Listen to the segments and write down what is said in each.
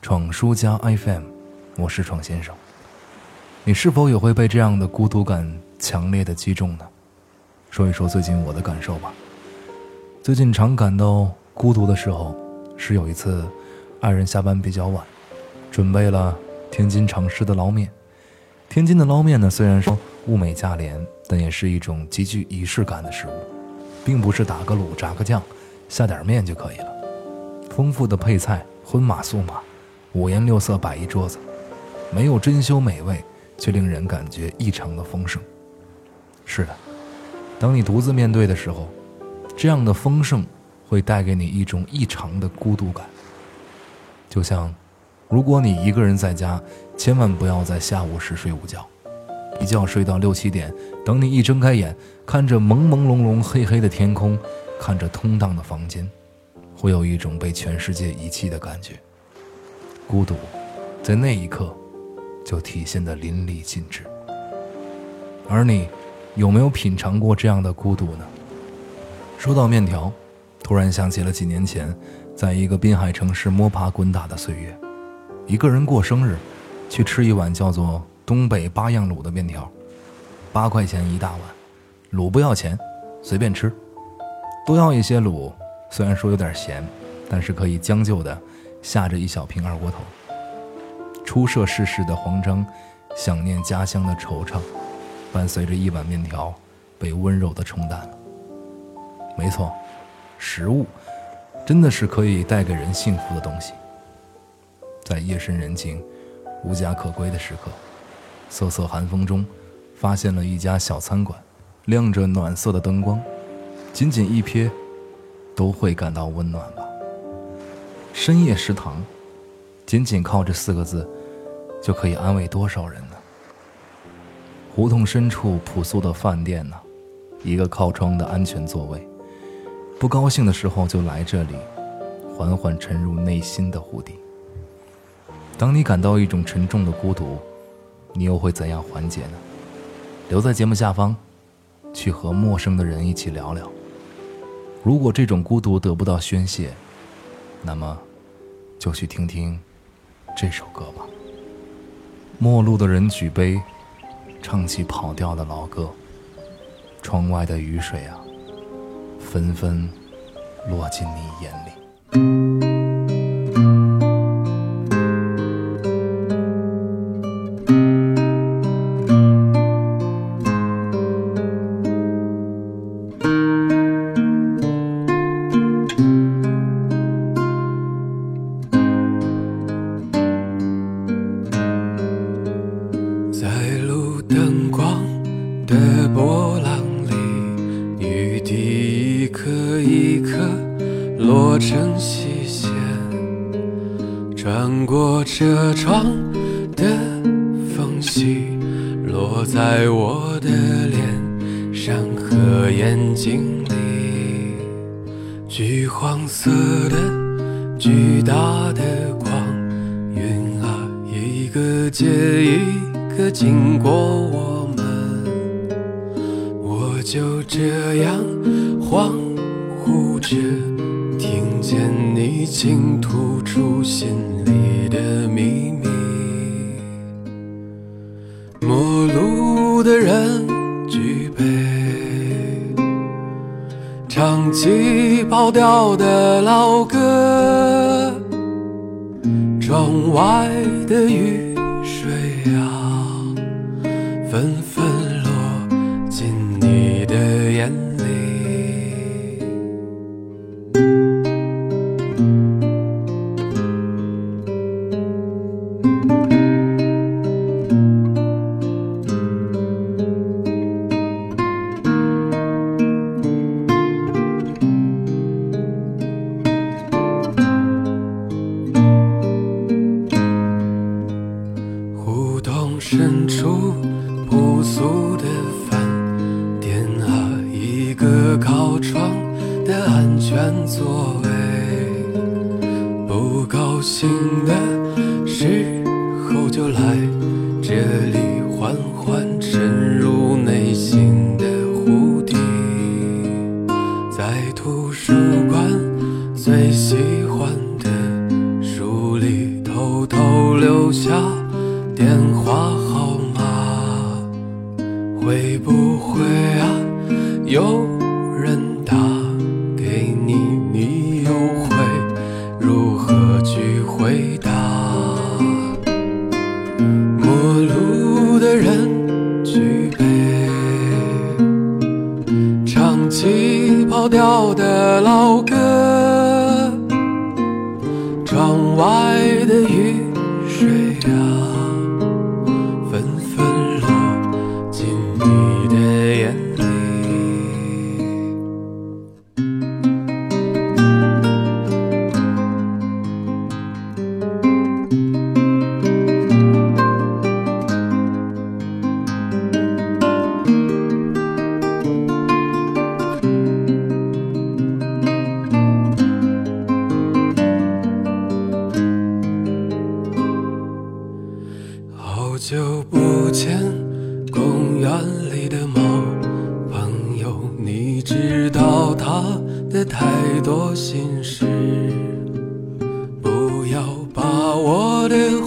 闯书家 FM，我是闯先生。你是否也会被这样的孤独感强烈的击中呢？说一说最近我的感受吧。最近常感到孤独的时候，是有一次，爱人下班比较晚，准备了天津常吃的捞面。天津的捞面呢，虽然说物美价廉，但也是一种极具仪式感的食物，并不是打个卤、炸个酱。下点面就可以了，丰富的配菜，荤码素码，五颜六色摆一桌子，没有珍馐美味，却令人感觉异常的丰盛。是的，当你独自面对的时候，这样的丰盛会带给你一种异常的孤独感。就像，如果你一个人在家，千万不要在下午时睡午觉，一觉睡到六七点，等你一睁开眼，看着朦朦胧胧黑黑的天空。看着空荡的房间，会有一种被全世界遗弃的感觉。孤独，在那一刻，就体现得淋漓尽致。而你，有没有品尝过这样的孤独呢？说到面条，突然想起了几年前，在一个滨海城市摸爬滚打的岁月，一个人过生日，去吃一碗叫做东北八样卤的面条，八块钱一大碗，卤不要钱，随便吃。多要一些卤，虽然说有点咸，但是可以将就的下着一小瓶二锅头。初涉世事的慌张，想念家乡的惆怅，伴随着一碗面条被温柔的冲淡了。没错，食物真的是可以带给人幸福的东西。在夜深人静、无家可归的时刻，瑟瑟寒风中，发现了一家小餐馆，亮着暖色的灯光。仅仅一瞥，都会感到温暖吧。深夜食堂，仅仅靠这四个字，就可以安慰多少人呢？胡同深处朴素的饭店呢，一个靠窗的安全座位，不高兴的时候就来这里，缓缓沉入内心的湖底。当你感到一种沉重的孤独，你又会怎样缓解呢？留在节目下方，去和陌生的人一起聊聊。如果这种孤独得不到宣泄，那么就去听听这首歌吧。陌路的人举杯，唱起跑调的老歌。窗外的雨水啊，纷纷落进你眼里。穿过车窗的缝隙，落在我的脸上和眼睛里。橘黄色的巨大的光晕啊，一个接一个经过我们，我就这样恍惚着。见你倾吐出心里的秘密，陌路的人举杯，唱起跑调的老歌，窗外的雨水啊，纷纷落进你的眼深处朴素的饭店啊，一个靠窗的安全座位。不高兴的时候就来回答？陌路的人举杯，唱起跑调的老歌，窗外的雨水啊，久不见，公园里的猫朋友，你知道它的太多心事。不要把我的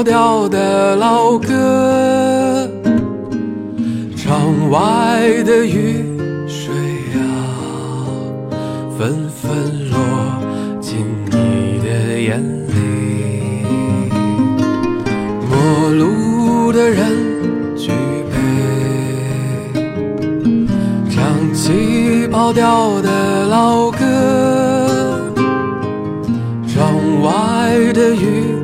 起跑调的老歌，窗外的雨水啊，纷纷落进你的眼里。陌路的人举杯，唱起跑调的老歌。窗外的雨